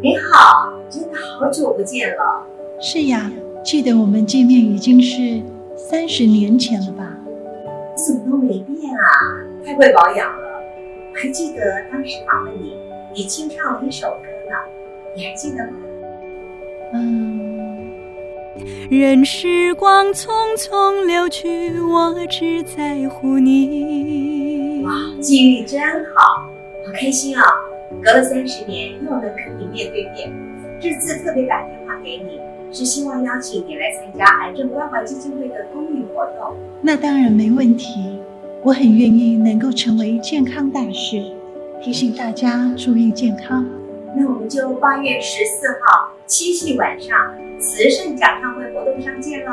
你好，真的好久不见了。是呀，记得我们见面已经是三十年前了吧？你怎么都没变啊？太会保养了。还记得当时访问你，你清唱了一首歌呢，你还记得吗？嗯，任时光匆匆流去，我只在乎你。哇，记忆力真好，好开心啊！隔了三十年，又能跟你面对面。这次特别打电话给你，是希望邀请你来参加癌症关怀基金会的公益活动。那当然没问题，我很愿意能够成为健康大使，提醒大家注意健康。那我们就八月十四号七夕晚上慈圣讲唱会活动上见喽！